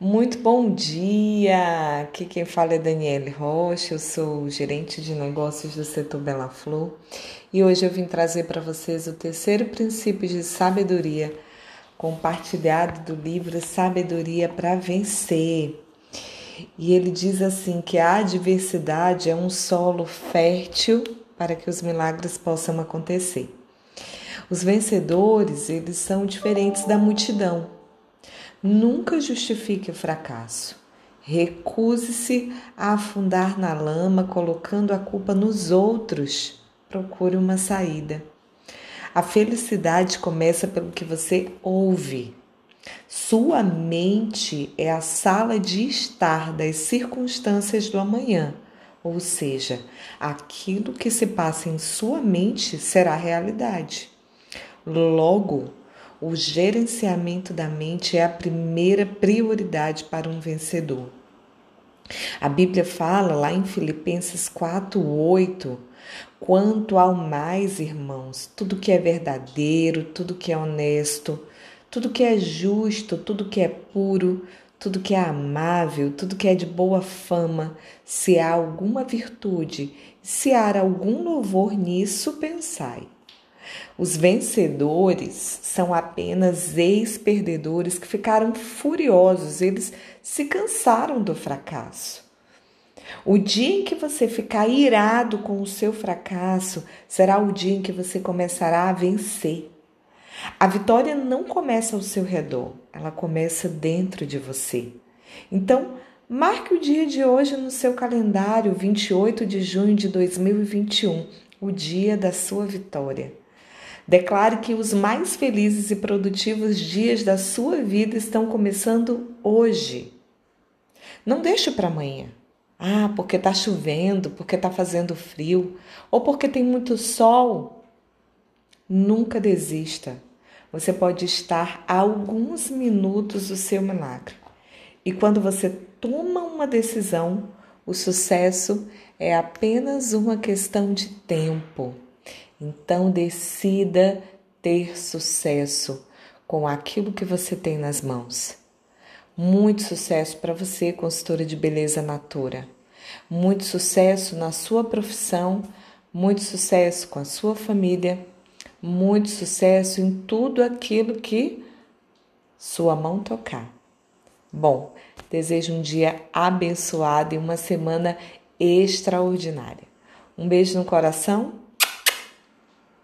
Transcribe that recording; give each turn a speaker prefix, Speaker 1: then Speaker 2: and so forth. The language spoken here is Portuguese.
Speaker 1: Muito bom dia! Aqui quem fala é Daniele Rocha, eu sou gerente de negócios do setor Bela Flor e hoje eu vim trazer para vocês o terceiro princípio de sabedoria, compartilhado do livro Sabedoria para Vencer. E ele diz assim que a adversidade é um solo fértil para que os milagres possam acontecer. Os vencedores, eles são diferentes da multidão Nunca justifique o fracasso. Recuse-se a afundar na lama colocando a culpa nos outros. Procure uma saída. A felicidade começa pelo que você ouve. Sua mente é a sala de estar das circunstâncias do amanhã, ou seja, aquilo que se passa em sua mente será realidade. Logo, o gerenciamento da mente é a primeira prioridade para um vencedor. A Bíblia fala lá em Filipenses 4:8, quanto ao mais, irmãos, tudo que é verdadeiro, tudo que é honesto, tudo que é justo, tudo que é puro, tudo que é amável, tudo que é de boa fama, se há alguma virtude, se há algum louvor nisso, pensai. Os vencedores são apenas ex-perdedores que ficaram furiosos, eles se cansaram do fracasso. O dia em que você ficar irado com o seu fracasso será o dia em que você começará a vencer. A vitória não começa ao seu redor, ela começa dentro de você. Então, marque o dia de hoje no seu calendário, 28 de junho de 2021, o dia da sua vitória. Declare que os mais felizes e produtivos dias da sua vida estão começando hoje. Não deixe para amanhã. Ah, porque está chovendo, porque está fazendo frio, ou porque tem muito sol. Nunca desista. Você pode estar a alguns minutos do seu milagre. E quando você toma uma decisão, o sucesso é apenas uma questão de tempo. Então decida ter sucesso com aquilo que você tem nas mãos. Muito sucesso para você, consultora de beleza natura. Muito sucesso na sua profissão, muito sucesso com a sua família, muito sucesso em tudo aquilo que sua mão tocar. Bom, desejo um dia abençoado e uma semana extraordinária. Um beijo no coração